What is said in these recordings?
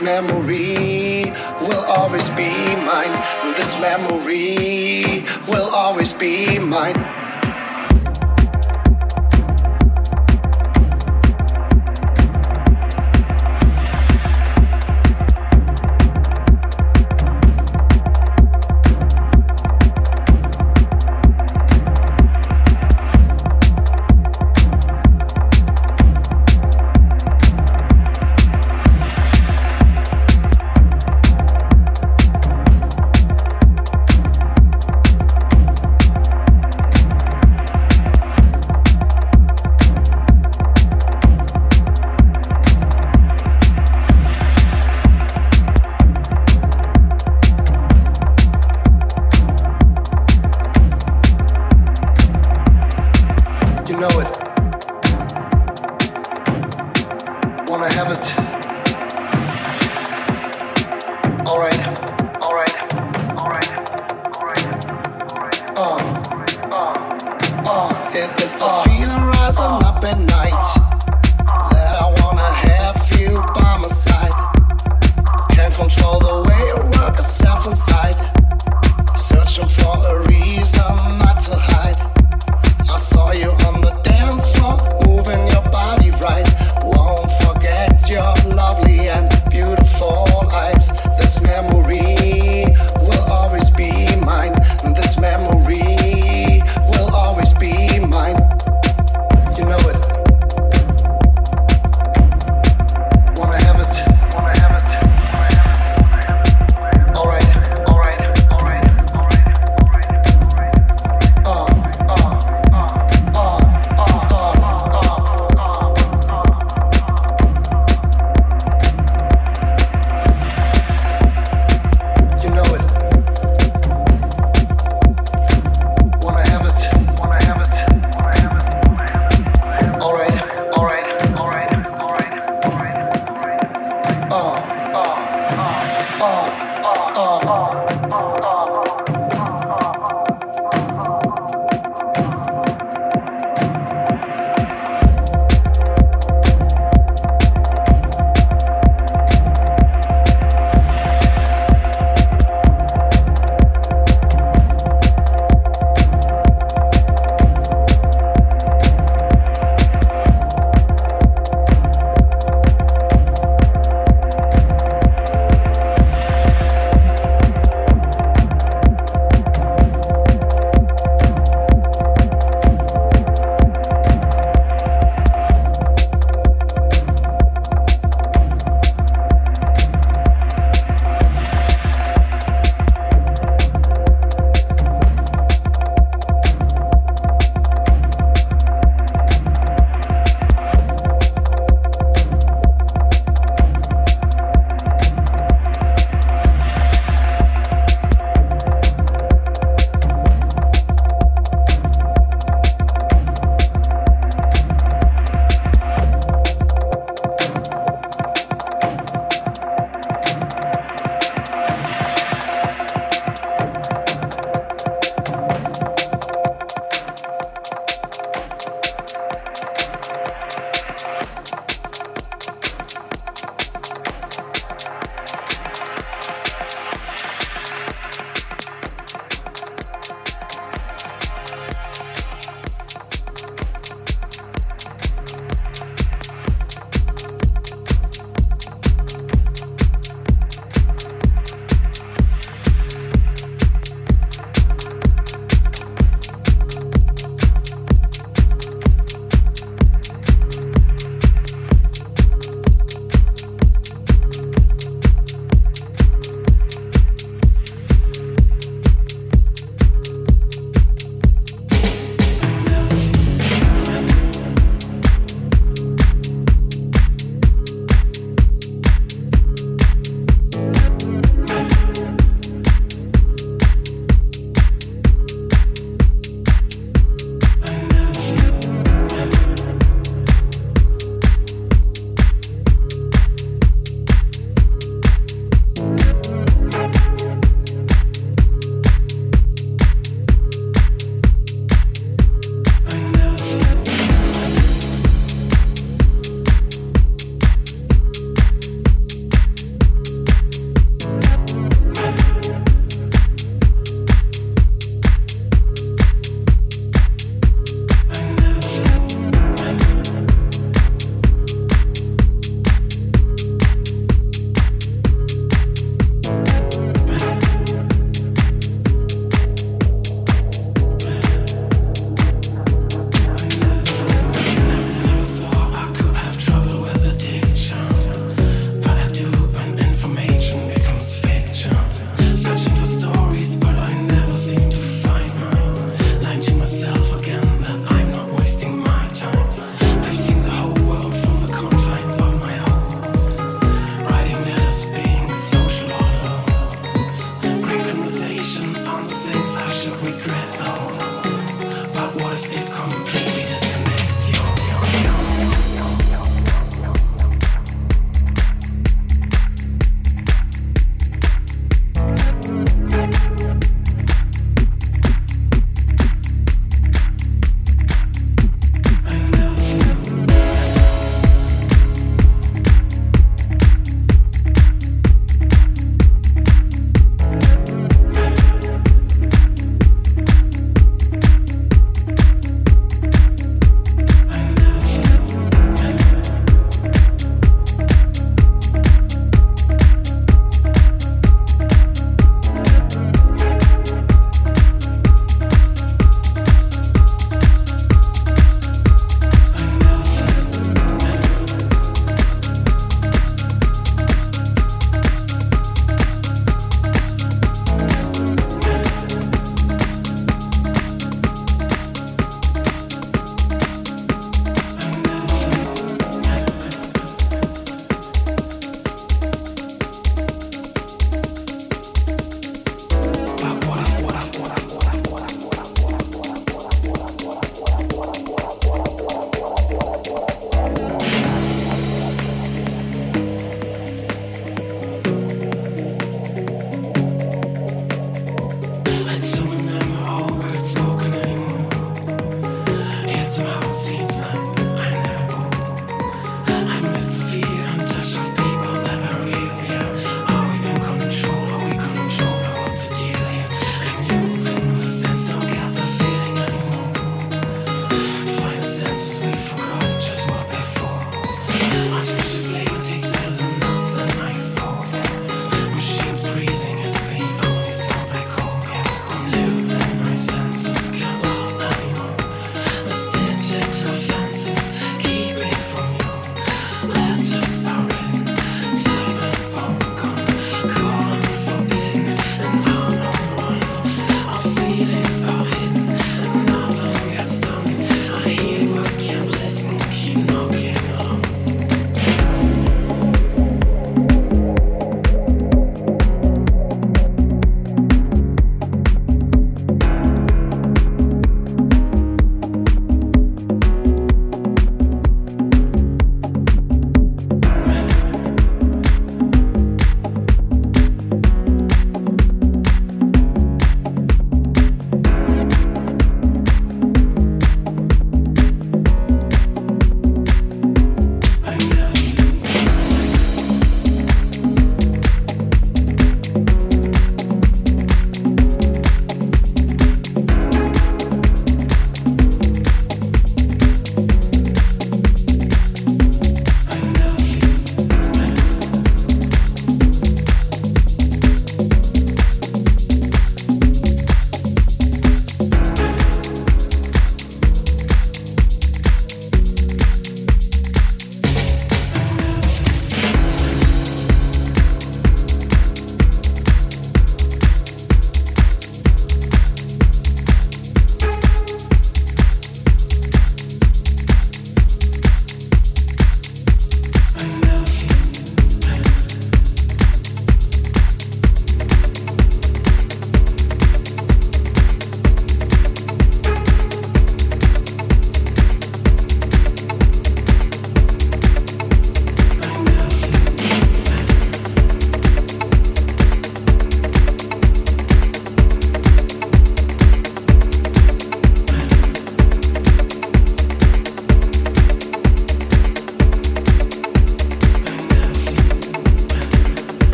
This memory will always be mine. This memory will always be mine.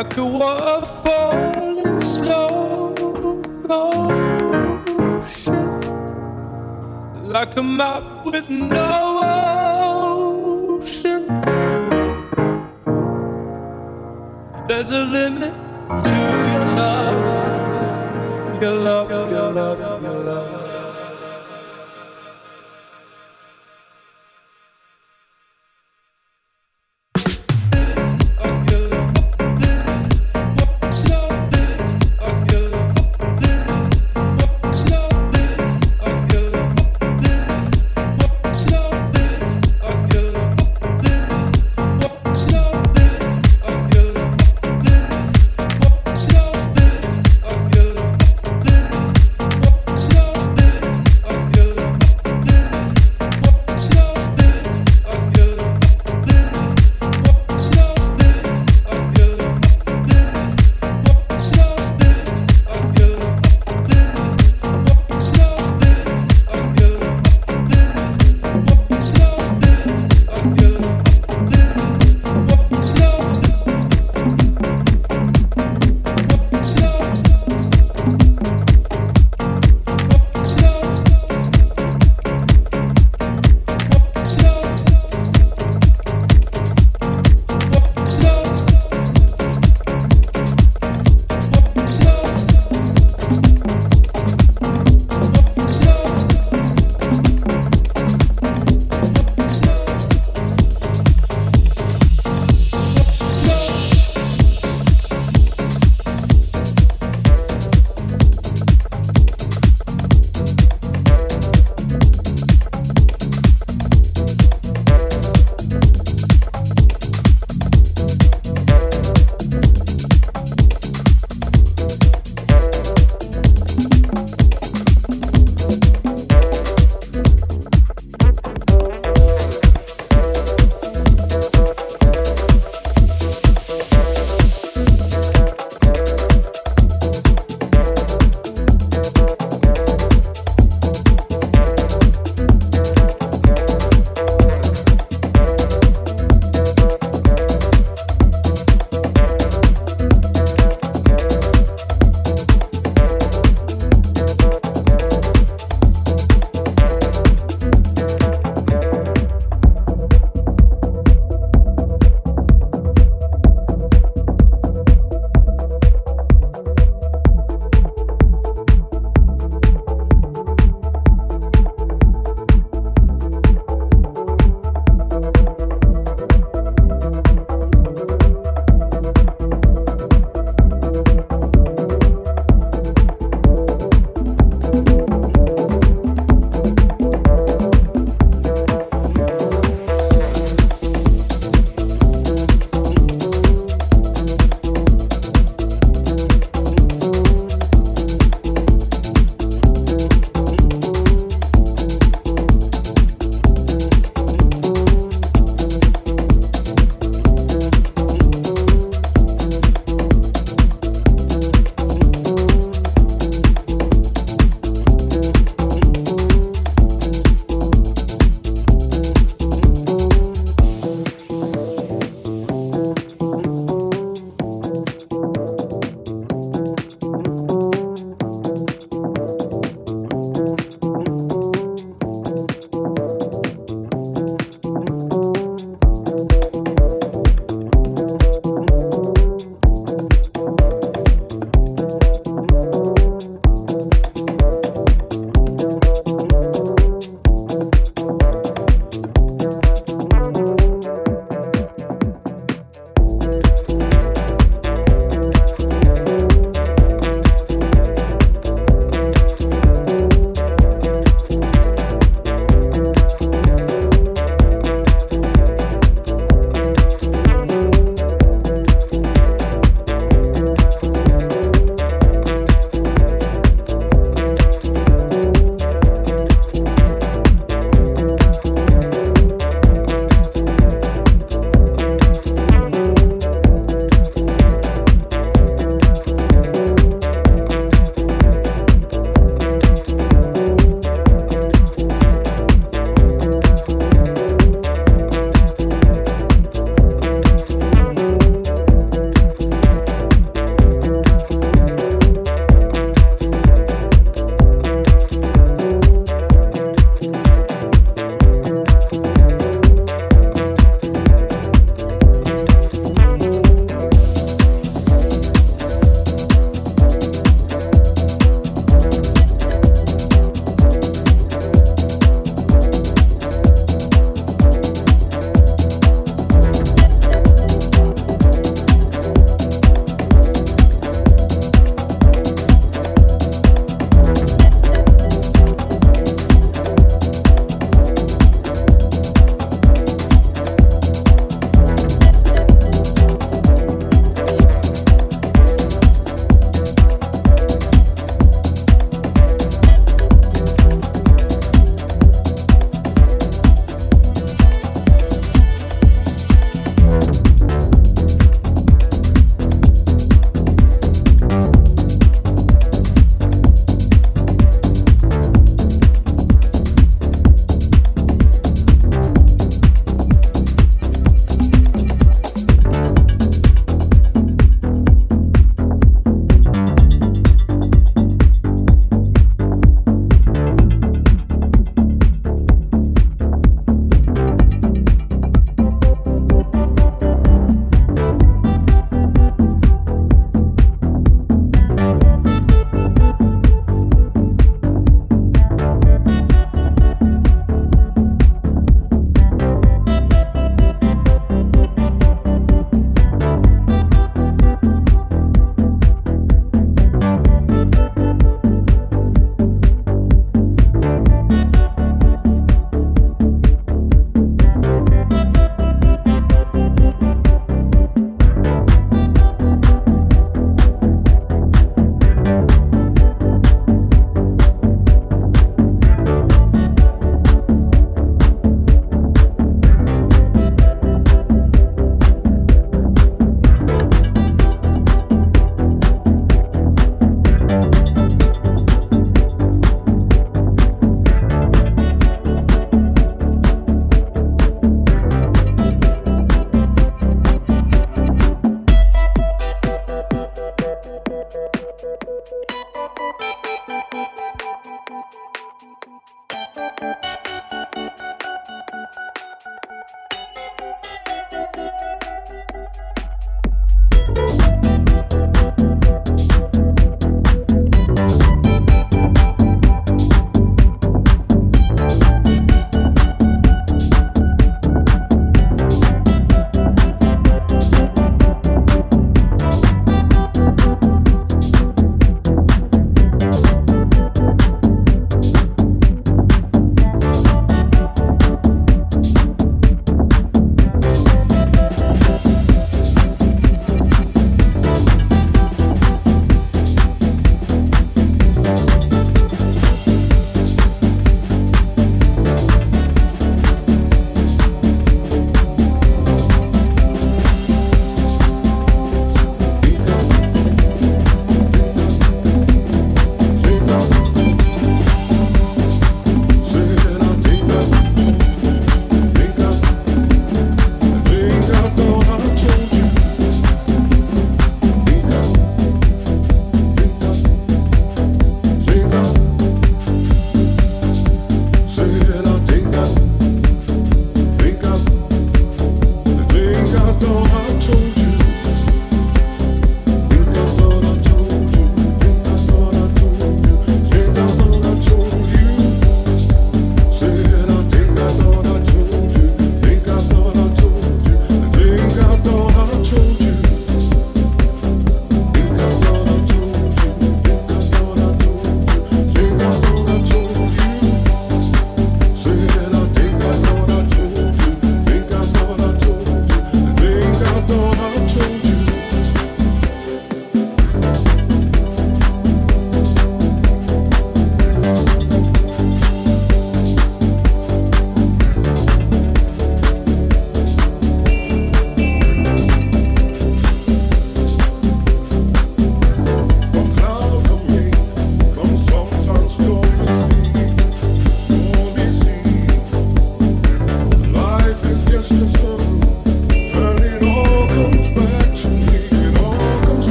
like a waterfall in slow motion, like a map with no ocean. There's a limit to your love, your love, your love, your love.